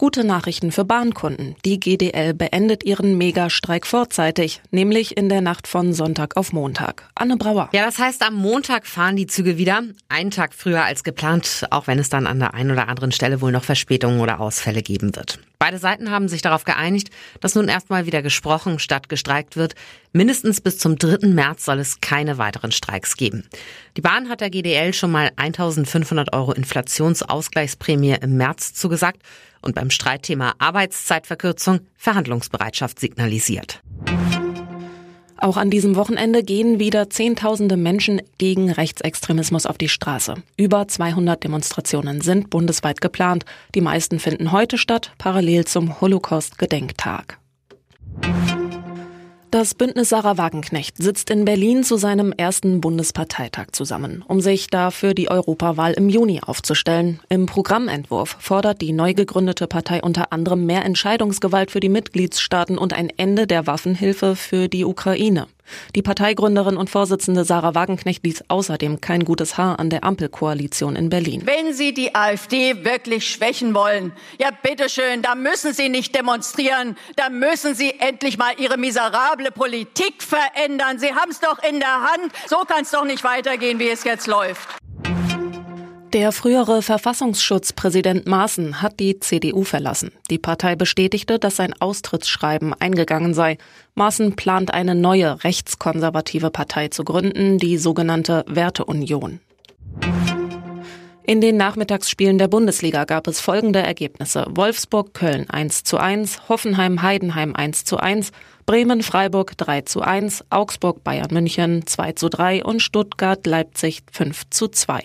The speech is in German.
Gute Nachrichten für Bahnkunden. Die GDL beendet ihren Megastreik vorzeitig, nämlich in der Nacht von Sonntag auf Montag. Anne Brauer. Ja, das heißt, am Montag fahren die Züge wieder. Einen Tag früher als geplant, auch wenn es dann an der einen oder anderen Stelle wohl noch Verspätungen oder Ausfälle geben wird. Beide Seiten haben sich darauf geeinigt, dass nun erstmal wieder gesprochen statt gestreikt wird. Mindestens bis zum 3. März soll es keine weiteren Streiks geben. Die Bahn hat der GDL schon mal 1500 Euro Inflationsausgleichsprämie im März zugesagt und beim Streitthema Arbeitszeitverkürzung Verhandlungsbereitschaft signalisiert. Auch an diesem Wochenende gehen wieder Zehntausende Menschen gegen Rechtsextremismus auf die Straße. Über 200 Demonstrationen sind bundesweit geplant. Die meisten finden heute statt, parallel zum Holocaust-Gedenktag. Das Bündnis Sarah Wagenknecht sitzt in Berlin zu seinem ersten Bundesparteitag zusammen, um sich dafür die Europawahl im Juni aufzustellen. Im Programmentwurf fordert die neu gegründete Partei unter anderem mehr Entscheidungsgewalt für die Mitgliedstaaten und ein Ende der Waffenhilfe für die Ukraine. Die Parteigründerin und Vorsitzende Sarah Wagenknecht ließ außerdem kein gutes Haar an der Ampelkoalition in Berlin. Wenn Sie die AfD wirklich schwächen wollen, ja bitteschön, da müssen Sie nicht demonstrieren, da müssen Sie endlich mal Ihre miserable Politik verändern. Sie haben es doch in der Hand. So kann es doch nicht weitergehen, wie es jetzt läuft. Der frühere Verfassungsschutzpräsident Maaßen hat die CDU verlassen. Die Partei bestätigte, dass sein Austrittsschreiben eingegangen sei. Maaßen plant eine neue rechtskonservative Partei zu gründen, die sogenannte Werteunion. In den Nachmittagsspielen der Bundesliga gab es folgende Ergebnisse. Wolfsburg Köln 1 zu 1, Hoffenheim Heidenheim 1 zu 1, Bremen Freiburg 3 zu 1, Augsburg Bayern München 2 zu 3 und Stuttgart Leipzig 5 zu 2.